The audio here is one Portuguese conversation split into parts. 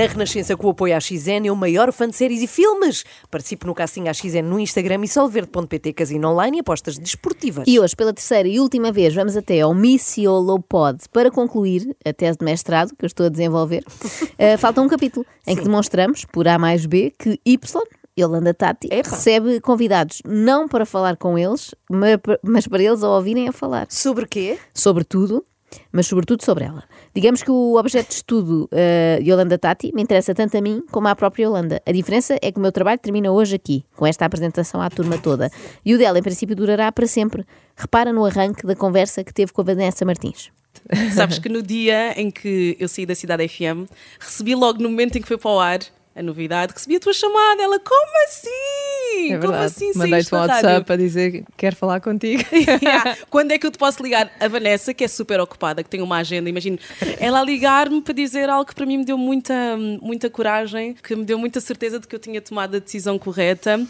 Na Renascença, com o apoio à XN, é o maior fã de séries e filmes. Participe no casting à XN no Instagram e solverde.pt Casino Online e apostas desportivas. E hoje, pela terceira e última vez, vamos até ao Missiolopod para concluir a tese de mestrado que eu estou a desenvolver. Uh, falta um capítulo em que demonstramos, por A mais B, que Y Yolanda Tati Epa. recebe convidados não para falar com eles, ma- mas para eles a ouvirem a falar. Sobre quê? Sobre tudo, mas sobretudo sobre ela. Digamos que o objeto de estudo uh, Yolanda Tati me interessa tanto a mim como à própria Yolanda. A diferença é que o meu trabalho termina hoje aqui, com esta apresentação à turma toda. E o dela, em princípio, durará para sempre. Repara no arranque da conversa que teve com a Vanessa Martins. Sabes que no dia em que eu saí da Cidade FM, recebi logo no momento em que foi para o ar a novidade, recebi a tua chamada. Ela, como assim? É como assim Mandei-te um da rádio?" WhatsApp a dizer que quero falar contigo. Yeah. Quando é que eu te posso ligar? A Vanessa, que é super ocupada, que tem uma agenda, imagino, ela a ligar-me para dizer algo que para mim me deu muita, muita coragem, que me deu muita certeza de que eu tinha tomado a decisão correta.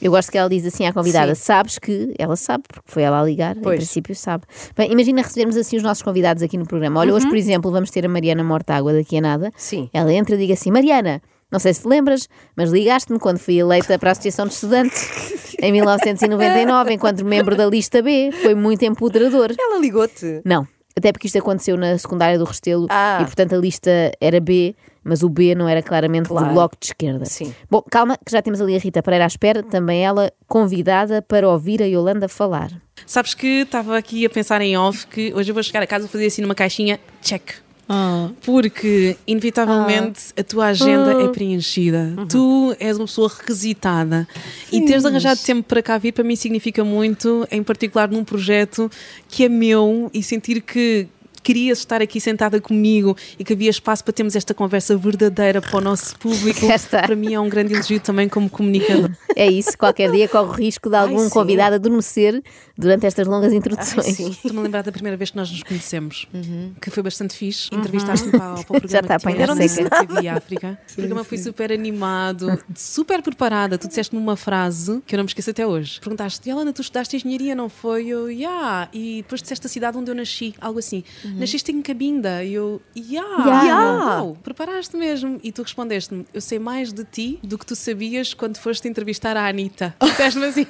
Eu gosto que ela diz assim à convidada: Sim. Sabes que ela sabe, porque foi ela a ligar, Pois. em princípio sabe. Bem, imagina recebermos assim os nossos convidados aqui no programa. Olha, hoje, por exemplo, vamos ter a Mariana Mortágua daqui a nada. Sim. Ela entra e diga assim: Mariana, não sei se te lembras, mas ligaste-me quando fui eleita para a Associação de Estudantes em 1999, enquanto membro da lista B. Foi muito empoderador. Ela ligou-te. Não, até porque isto aconteceu na secundária do Restelo Ah. e, portanto, a lista era B, mas o B não era claramente Claro. do bloco de esquerda. Sim. Bom, calma, que já temos ali a Rita Pereira à espera, também ela convidada para ouvir a Yolanda falar. Sabes que estava aqui a pensar em off que hoje eu vou chegar a casa e fazer assim numa caixinha check. Ah, Porque, inevitavelmente, a tua agenda Ah. é preenchida. Uhum. Tu és uma pessoa requisitada. E teres arranjado tempo para cá vir, para mim, significa muito, em particular num projeto que é meu e sentir que querias estar aqui sentada comigo e que havia espaço para termos esta conversa verdadeira para o nosso público. Cá está. Para mim é um grande elogio também como comunicador. É isso, qualquer dia corre o risco de algum sim. convidado adormecer durante estas longas introduções. Ai, sim. Estou-me a lembrar da primeira vez que nós nos conhecemos, que foi bastante fixe. Entrevistaste-me para, para o programa Já está que tinha. TV África. O programa foi super animado, super preparada. Tu disseste-me uma frase que eu não me esqueço até hoje. Perguntaste, Yolanda, tu estudaste engenharia, não foi? Eu, yeah. E depois disseste a cidade onde eu nasci, algo assim. Nasceste em Cabinda. E eu, yeah. Yeah. Uau, preparaste mesmo. E tu respondeste-me, eu sei mais de ti do que tu sabias quando foste entrevistar a Anitta. Disseste-me assim.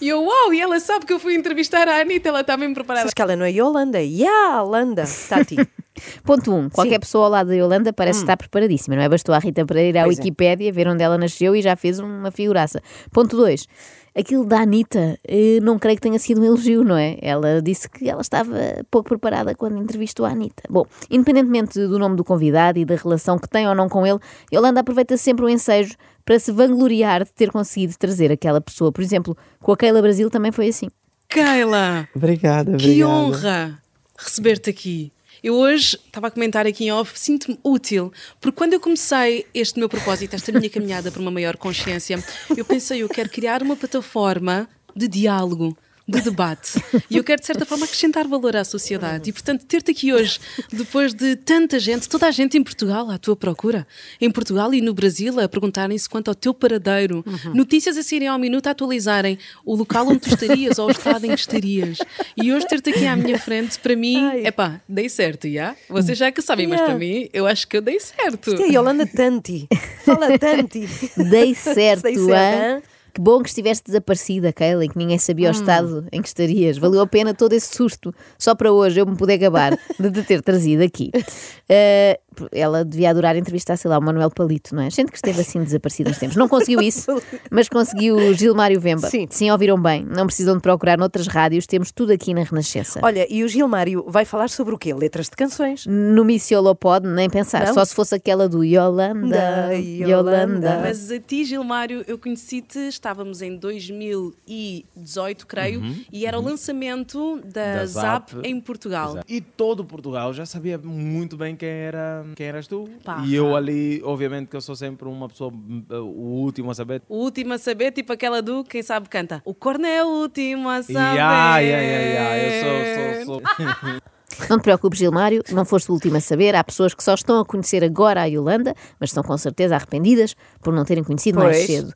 E eu, uau, e ela sabe que eu fui entrevistar a Anitta, ela está bem preparada. Sabes que ela não é Yolanda, é Yolanda. Tati. Ponto 1. Um, qualquer pessoa ao lado da Yolanda parece estar preparadíssima, não é? Bastou a Rita Pereira ir à Pois é. Wikipédia, ver onde ela nasceu e já fez uma figuraça. Ponto 2. Aquilo da Anitta, eh, não creio que tenha sido um elogio, não é? Ela disse que ela estava pouco preparada quando entrevistou a Anitta. Bom, independentemente do nome do convidado e da relação que tem ou não com ele, Yolanda aproveita sempre o ensejo para se vangloriar de ter conseguido trazer aquela pessoa. Por exemplo, com a Keila Brasil também foi assim. Keila, Obrigada, que obrigada. honra receber-te aqui. Eu hoje estava a comentar aqui em off, sinto-me útil, porque quando eu comecei este meu propósito, esta minha caminhada para uma maior consciência, eu pensei, eu quero criar uma plataforma de diálogo, de debate. E eu quero, de certa forma, acrescentar valor à sociedade. E, portanto, ter-te aqui hoje, depois de tanta gente, toda a gente em Portugal à tua procura, em Portugal e no Brasil, a perguntarem-se quanto ao teu paradeiro, notícias a saírem ao minuto a atualizarem o local onde tu estarias ou o estado em que estarias. E hoje ter-te aqui à minha frente, para mim, é pá, dei certo, já? Vocês já que sabem, mas Yeah. para mim, eu acho que eu dei certo. Isto é Yolanda Tanti. Fala Tanti. Dei certo, Dei certo, hã? Que bom que estiveste desaparecida, Keila, e que ninguém sabia o estado em que estarias. Valeu a pena todo esse susto, só para hoje eu me poder gabar de te ter trazido aqui. Eh, ela devia adorar entrevistar, sei lá, o Manuel Palito, não é? Gente que esteve assim desaparecida uns tempos. Não conseguiu isso, mas conseguiu o Gilmário Vemba. Sim. ouviram bem. Não precisam de procurar noutras rádios, temos tudo aqui na Renascença. Olha, e o Gilmário vai falar sobre o quê? Letras de canções. No Missiolopod, nem pensar, Não? só se fosse aquela do Yolanda, Da Yolanda. Yolanda. Mas a ti, Gilmário, eu conheci-te, estávamos em 2018, creio, e era o lançamento da, Da Zap, Zap. em Portugal. Exato. E todo Portugal já sabia muito bem quem, era, quem eras tu. Pá. E eu ali, obviamente que eu sou sempre uma pessoa, uh, o último a saber. O último a saber, tipo aquela do quem sabe canta. O corno é o último a saber. Ya, ya, ya, ya, eu sou, sou, sou. Não te preocupes, Gilmário, não foste o último a saber. Há pessoas que só estão a conhecer agora a Yolanda, mas estão com certeza arrependidas por não terem conhecido mais Pois. cedo.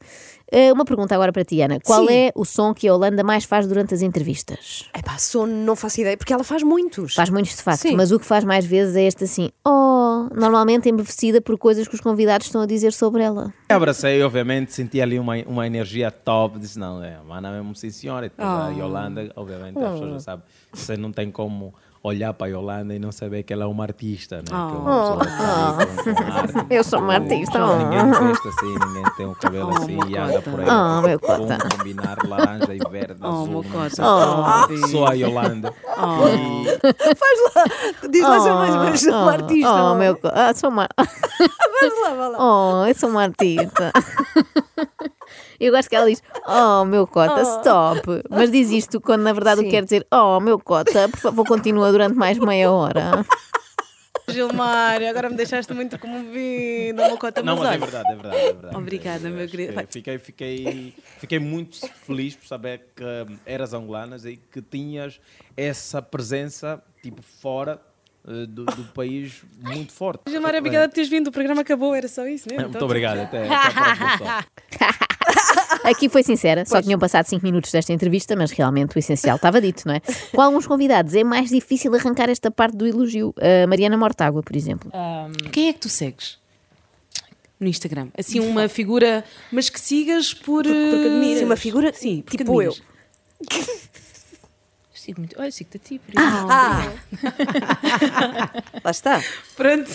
Eh, uma pergunta agora para ti, Ana. Qual Sim. é o som que a Yolanda mais faz durante as entrevistas? Epá, sono, não faço ideia, porque ela faz muitos. Faz muitos de facto, Sim. mas o que faz mais vezes é este assim, oh, normalmente embevecida por coisas que os convidados estão a dizer sobre ela. Abracei, obviamente, senti ali uma, uma energia top. Disse, não, é, mana mesmo, sim senhora. E a Yolanda, obviamente, as pessoas já sabem. Você não tem como olhar para a Yolanda e não saber que ela é uma artista, né? Que é uma pessoa que tá ali com- com arte. Eu sou uma artista, oh. Ninguém veste assim, ninguém tem o cabelo assim e anda por aí. Oh, meu Vamos cota. combinar laranja e verde, Oh, azul. meu cota. Oh. Sou a Yolanda. E Diz lá, sou mais, mas sou uma artista. Oh, não é? meu, co- ah, sou uma... Vai lá, vai lá. Oh, eu sou uma artista. Eu gosto que ela diz, oh, meu cota, stop. Mas diz isto quando na verdade o que Sim. quer dizer, oh, meu cota, por favor, continua durante mais meia hora. Gilmário, agora me deixaste muito comovida, uma cota Não, mas é verdade, é verdade, é verdade. Obrigada, É, meu querido. que Fiquei, fiquei, fiquei muito feliz por saber que hum, eras angolanas e que tinhas essa presença, tipo, fora eh, do, do país muito forte. Gilmário, obrigada por teres vindo. O programa acabou, era só isso mesmo. Muito Então, obrigado, até, até a próxima. Aqui foi sincera, só tinham passado 5 minutos desta entrevista, mas realmente o essencial estava dito, não é? Com alguns convidados é mais difícil arrancar esta parte do elogio. A Mariana Mortágua, por exemplo. Quem é que tu segues? No Instagram. Assim, uma figura, mas que sigas por. porque admiras. Sim, Uma figura Sim, porque tipo admiras. Sigo muito. Olha, sigo-te a ti, por exemplo. Ah, lá está. Pronto.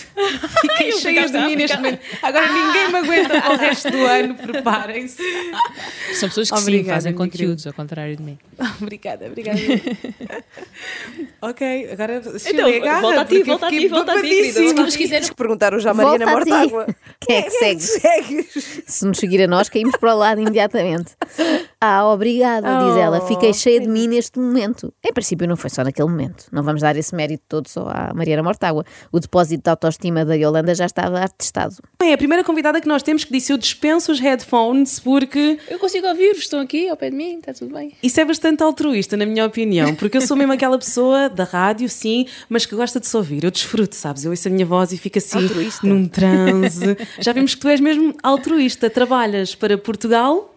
Fiquei cheia de mim neste momento. Agora ninguém me aguenta para o resto do ano. Preparem-se. São pessoas que sim, Obrigada, fazem minha conteúdos, ao contrário de mim. Obrigada, obrigada. ok, agora Então, agarra, volta a ti, volta a ti, volta a ti. Se nos quiseres perguntar hoje à Mariana. Mortágua. Quem é que segue? segues? Se nos seguir a nós, caímos para o lado imediatamente. Ah, obrigada, diz ela. Fiquei cheia de mim neste momento. Em princípio, não foi só naquele momento. Não vamos dar esse mérito todo só à Mariana Mortágua. O depósito de autoestima da Yolanda já estava atestado. É a primeira convidada que nós temos que disse: Eu dispenso os headphones porque Eu consigo ouvir-vos, estão aqui ao pé de mim, está tudo bem. isso é bastante altruísta, na minha opinião. Porque eu sou mesmo aquela pessoa da rádio, sim, mas que gosta de se ouvir. Eu desfruto, sabes? Eu ouço a minha voz e fico assim Altruísta. num transe. Já vimos que tu és mesmo altruísta. Trabalhas para Portugal.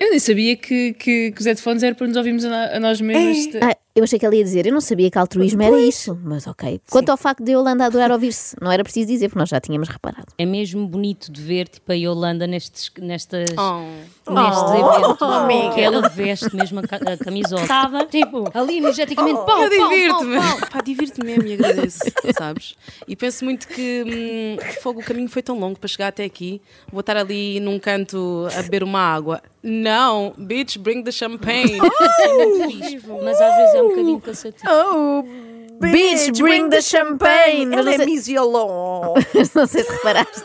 Eu nem sabia que, que, que os headphones eram para nos ouvirmos a, a nós mesmos. Ah, eu achei que ela ia dizer, eu não sabia que altruísmo era isso, mas ok. Quanto ao facto de Yolanda adorar ouvir-se, não era preciso dizer, porque nós já tínhamos reparado. É mesmo bonito de ver tipo, a Yolanda nestes, nestas, Oh. neste evento. amiga. que ela veste mesmo a, ca- a camisola. Estava, tipo, ali energeticamente, pau, pau, Eu divirto-me. Pá, divirto-me mesmo e agradeço, sabes? E penso muito que hum, fogo, o caminho foi tão longo para chegar até aqui. Vou estar ali num canto a beber uma água. Não, bitch, bring the champagne. Isso é muito fixe, mas às vezes é um bocadinho cansativo. Oh, Bitch, bring the champagne. Mas Ela não é sei- misiolon. não sei se reparaste.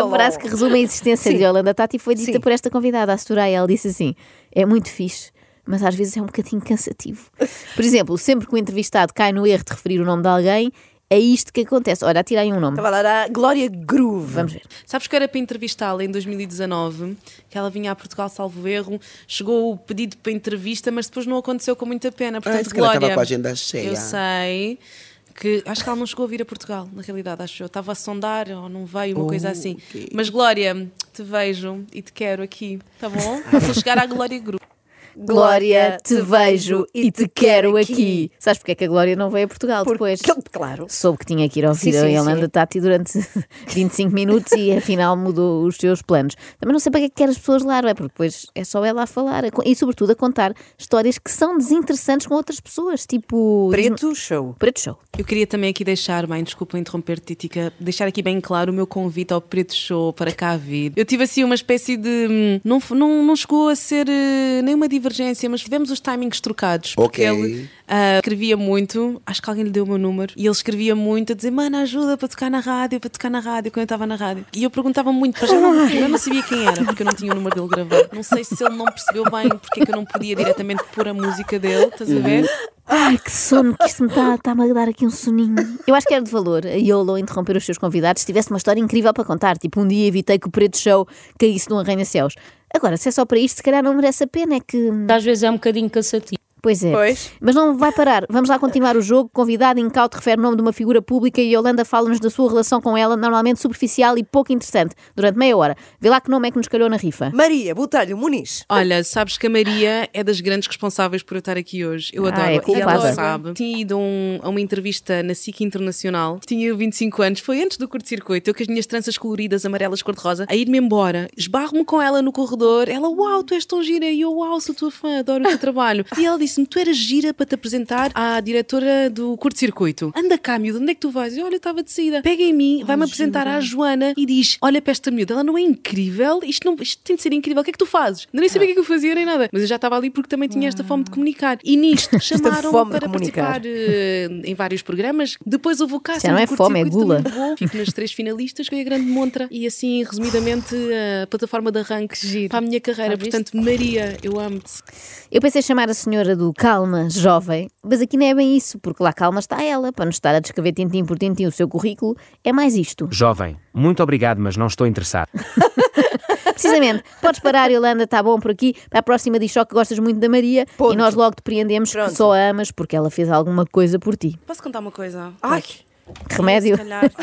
A frase que resume a existência de Yolanda Tati foi dita Sim. por esta convidada, a Soraya. Ela disse assim: é muito fixe, mas às vezes é um bocadinho cansativo. Por exemplo, sempre que o entrevistado cai no erro de referir o nome de alguém, é isto que acontece. Olha, atira aí um nome. Estava lá a Glória Groove. Vamos ver. Sabes que era para entrevistá-la em 2019, que ela vinha a Portugal, salvo erro, chegou o pedido para entrevista, mas depois não aconteceu com muita pena. Portanto, se calhar Glória, estava com a agenda cheia. Eu sei que acho que ela não chegou a vir a Portugal, na realidade, acho eu. Estava a sondar ou não veio, uma coisa assim. ok. Mas Glória, te vejo e te quero aqui, tá bom? Vou chegar à Glória Group. Glória, te vejo e te quero aqui. Sabes porque é que a Glória não veio a Portugal depois? Porque, claro. Soube que tinha que ir ouvir Sim, a sim, Yolanda sim. Tati durante 25 minutos e afinal mudou os seus planos. Também não sei para que é que quer as pessoas lá, não é? Porque depois é só ela a falar a co- e, sobretudo, a contar histórias que são desinteressantes com outras pessoas, tipo. Preto Show. Preto Show. Eu queria também aqui deixar, bem, desculpa interromper, Titica, deixar aqui bem claro o meu convite ao Preto Show para cá vir. Eu tive assim uma espécie de. hum, Não, f- não, não chegou a ser eh, nenhuma divergência, mas tivemos os timings trocados. Porque Ok. ele ah, escrevia muito, acho que alguém lhe deu o meu número, e ele escrevia muito a dizer: Mano, ajuda para tocar na rádio, para tocar na rádio, quando eu estava na rádio. E eu perguntava muito, para já não, eu não sabia quem era, porque eu não tinha o número dele gravado. Não sei se ele não percebeu bem porque é que eu não podia diretamente pôr a música dele, estás a ver? Ai, que sono, que isto me está tá a dar aqui um soninho. Eu acho que era de valor a Yolo interromper os seus convidados se tivesse uma história incrível para contar. Tipo, um dia evitei que o Preto Show caísse num arranha-céus. Agora, se é só para isto, se calhar não merece a pena. É que. Às vezes é um bocadinho cansativo. Pois é. Pois. Mas não vai parar. Vamos lá continuar o jogo. Convidado incauto refere o nome de uma figura pública e Yolanda fala-nos da sua relação com ela, normalmente superficial e pouco interessante, durante meia hora. Vê lá que nome é que nos calhou na rifa. Maria Botelho Muniz. Olha, sabes que a Maria é das grandes responsáveis por eu estar aqui hoje. Eu Ah, adoro. é e culpada. ela sabe. Tinha ido a, um- a uma entrevista na SIC Internacional. Tinha 25 anos. Foi antes do curto-circuito. Eu com as minhas tranças coloridas, amarelas, cor-de-rosa, a ir-me embora. Esbarro-me com ela no corredor. Ela, uau, tu és tão gira. E eu, uau, sou tua fã, adoro o teu trabalho. E ela disse-me, tu eras gira para te apresentar à diretora do curto-circuito. Anda cá, miúdo, onde é que tu vais? Eu, olha, estava de saída. Pega em mim, vai-me apresentar à Joana e diz, olha para esta miúda, ela não é incrível? Isto, não, isto tem de ser incrível. O que é que tu fazes? Eu nem sabia o que é que eu fazia nem nada. Mas eu já estava ali porque também tinha esta fome de comunicar. E nisto chamaram para participar eh, em vários programas. Depois houve o casting Já não é fome, é gula. Fico nas três finalistas, foi a grande montra. E assim, resumidamente, a plataforma de arranque para a minha carreira. Portanto, Maria, eu amo-te. Eu pensei chamar a senhora do calma, jovem, mas aqui não é bem isso, porque lá calma está ela, para nos estar a descrever tintim por tintim o seu currículo, é mais isto. Jovem, muito obrigado, mas não estou interessado. Precisamente, podes parar, Yolanda, está bom por aqui. Para a próxima diz só que gostas muito da Maria Ponto. e nós logo te preendemos Pronto. que só a amas porque ela fez alguma coisa por ti. Posso contar uma coisa? Ai, Que remédio? Se calhar,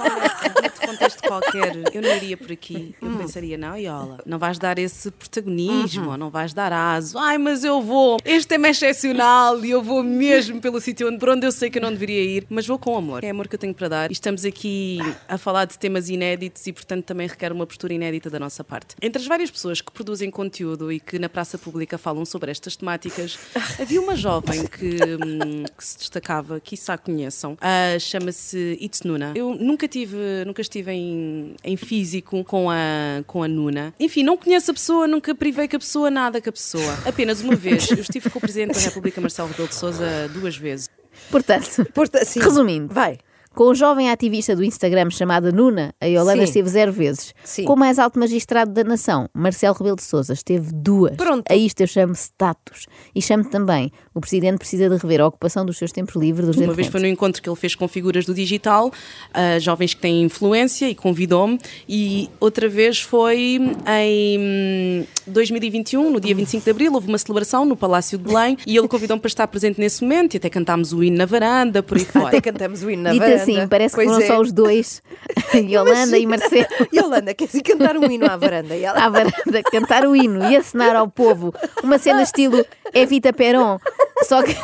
olha, contexto qualquer, eu não iria por aqui. Eu pensaria, não, Iola, não vais dar esse protagonismo, ou não vais dar aso. Ai, mas eu vou. Este tema é excepcional e eu vou mesmo pelo sítio onde, por onde eu sei que eu não deveria ir, mas vou com amor. É amor que eu tenho para dar. E estamos aqui a falar de temas inéditos e, portanto, também requer uma postura inédita da nossa parte. Entre as várias pessoas que produzem conteúdo e que na praça pública falam sobre estas temáticas, havia uma jovem que, hum, que se destacava, que isso a conheçam, Ah, chama-se It's Nuna. Eu nunca tive, nunca estive em, em físico com a, com a Nuna. Enfim, não conheço a pessoa, nunca privei com a pessoa, nada com a pessoa. Apenas uma vez. Eu estive com o Presidente da República, Marcelo Rebelo de Sousa, duas vezes. Portanto, posto assim. resumindo, Vai. Com o jovem ativista do Instagram chamada Nuna, a Yolanda Sim. esteve zero vezes. Sim. Com o mais alto magistrado da nação, Marcelo Rebelo de Sousa, esteve duas. Pronto. A isto eu chamo status. E chamo também, o Presidente precisa de rever a ocupação dos seus tempos livres Uma urgentemente. vez foi no encontro que ele fez com figuras do digital, ah, jovens que têm influência, e convidou-me. E outra vez foi em hum, 2021, no dia 25 de Abril, houve uma celebração no Palácio de Belém e ele convidou-me para estar presente nesse momento e até cantámos o hino na varanda, por aí fora. Até cantamos o hino na varanda. Assim, parece que Pois foram é. só os dois, Yolanda e Marcelo. Yolanda, queres ir cantar um hino à varanda? E ela, à varanda cantar o hino e acenar ao povo uma cena estilo Evita Peron, só que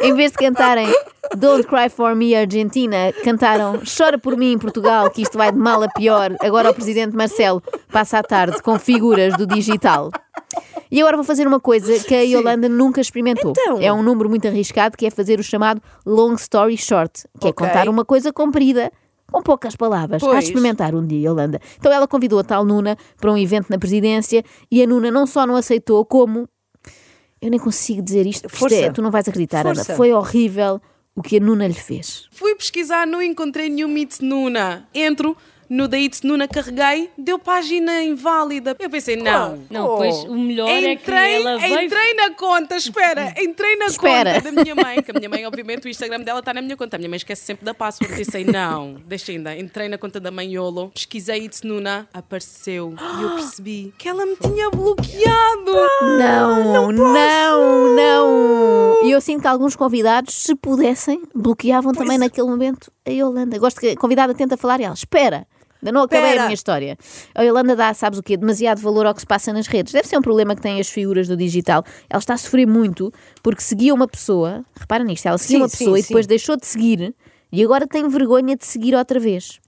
em vez de cantarem Don't Cry For Me Argentina, cantaram Chora por mim Portugal, que isto vai de mal a pior. Agora o presidente Marcelo passa a tarde com figuras do digital. E agora vou fazer uma coisa que a Yolanda nunca experimentou. Então? É um número muito arriscado que é fazer o chamado long story short, que é Ok. contar uma coisa comprida com poucas palavras. Há de Pois. experimentar um dia, Yolanda. Então ela convidou a tal Nuna para um evento na presidência e a Nuna não só não aceitou, como. Eu nem consigo dizer isto, porque isto é- Força. tu não vais acreditar, Ana. Força. Foi horrível o que a Nuna lhe fez. Fui pesquisar, não encontrei nenhum It's Nuna. Entro no da It's Nuna, carreguei, deu página inválida. Eu pensei, não. Não, Oh. pois o melhor é que Entrei, ela veio. entrei na conta, espera, entrei na Espera. conta da minha mãe, que a minha mãe, obviamente, o Instagram dela está na minha conta. A minha mãe esquece sempre da password. Pensei, não, deixa ainda. Entrei na conta da mãe Yolo, pesquisei It's Nuna, apareceu e eu percebi que ela me tinha bloqueado. Não, não, não, E eu sinto que alguns convidados, se pudessem, bloqueavam também naquele momento a Yolanda. Gosto que a convidada tenta falar e ela, espera. Ainda não acabei Espera. a minha história. A Yolanda dá, sabes o quê? Demasiado valor ao que se passa nas redes. Deve ser um problema que têm as figuras do digital. Ela está a sofrer muito porque seguia uma pessoa, repara nisto, ela seguia Sim, uma sim, pessoa e sim. depois deixou de seguir e agora tem vergonha de seguir outra vez.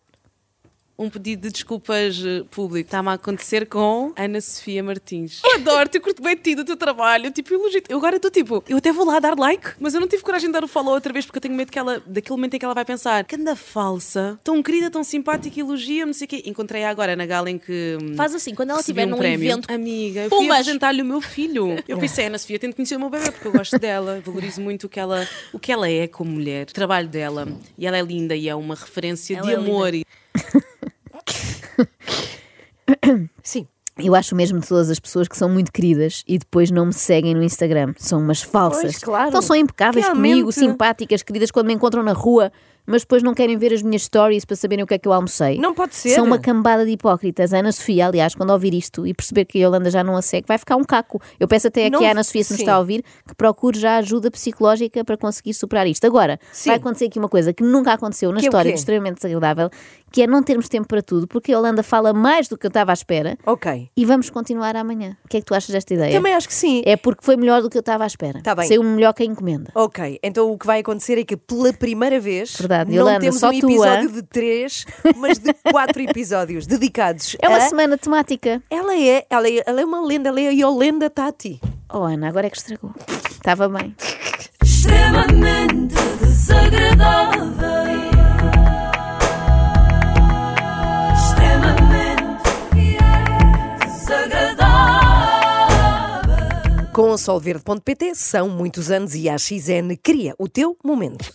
Um pedido de desculpas eh, público. Está-me a acontecer com Ana Sofia Martins. Eu adoro, eu curto bem de ti, do teu trabalho. Tipo, elogio. Eu agora estou tipo, eu até vou lá dar like, mas eu não tive coragem de dar o follow outra vez porque eu tenho medo que ela, daquele momento em que ela vai pensar, que anda falsa, tão querida, tão simpática, elogia-me, não sei o quê. Encontrei-a agora na gala em que. hum, Faz assim, quando ela estiver um num prémio. evento. Amiga, eu fui apresentar-lhe o meu filho. Eu pensei, Ana Sofia, tenho de conhecer o meu bebê porque eu gosto dela, valorizo muito o que ela, o que ela é como mulher, o trabalho dela. E ela é linda e é uma referência Ela de é amor. E Sim. Eu acho mesmo de todas as pessoas que são muito queridas e depois não me seguem no Instagram. São umas falsas. Pois, claro. Então são impecáveis Realmente. comigo, simpáticas, queridas, quando me encontram na rua. mas depois não querem ver as minhas stories para saberem o que é que eu almocei. Não pode ser. São uma cambada de hipócritas. A Ana Sofia, aliás, quando ouvir isto e perceber que a Yolanda já não a segue, vai ficar um caco. Eu peço até Não- aqui à Ana Sofia, se nos está a ouvir, que procure já ajuda psicológica para conseguir superar isto. Agora, Sim. vai acontecer aqui uma coisa que nunca aconteceu na Que é história de extremamente desagradável, que é não termos tempo para tudo, porque a Yolanda fala mais do que eu estava à espera Ok. e vamos continuar amanhã. O que é que tu achas desta ideia? Também acho que sim. É porque foi melhor do que eu estava à espera. Tá bem. Saiu melhor que a encomenda. Ok, então o que vai acontecer é que pela primeira vez Verdade. não Yolanda, temos só um episódio hã? de três, mas de quatro episódios dedicados É uma a... semana temática. Ela é, ela é, ela é uma lenda, ela é a Yolanda Tati. Oh, Ana, agora é que estragou. Estava bem. extremamente desagradável. Com solverde.pt são muitos anos e a XN cria o teu momento.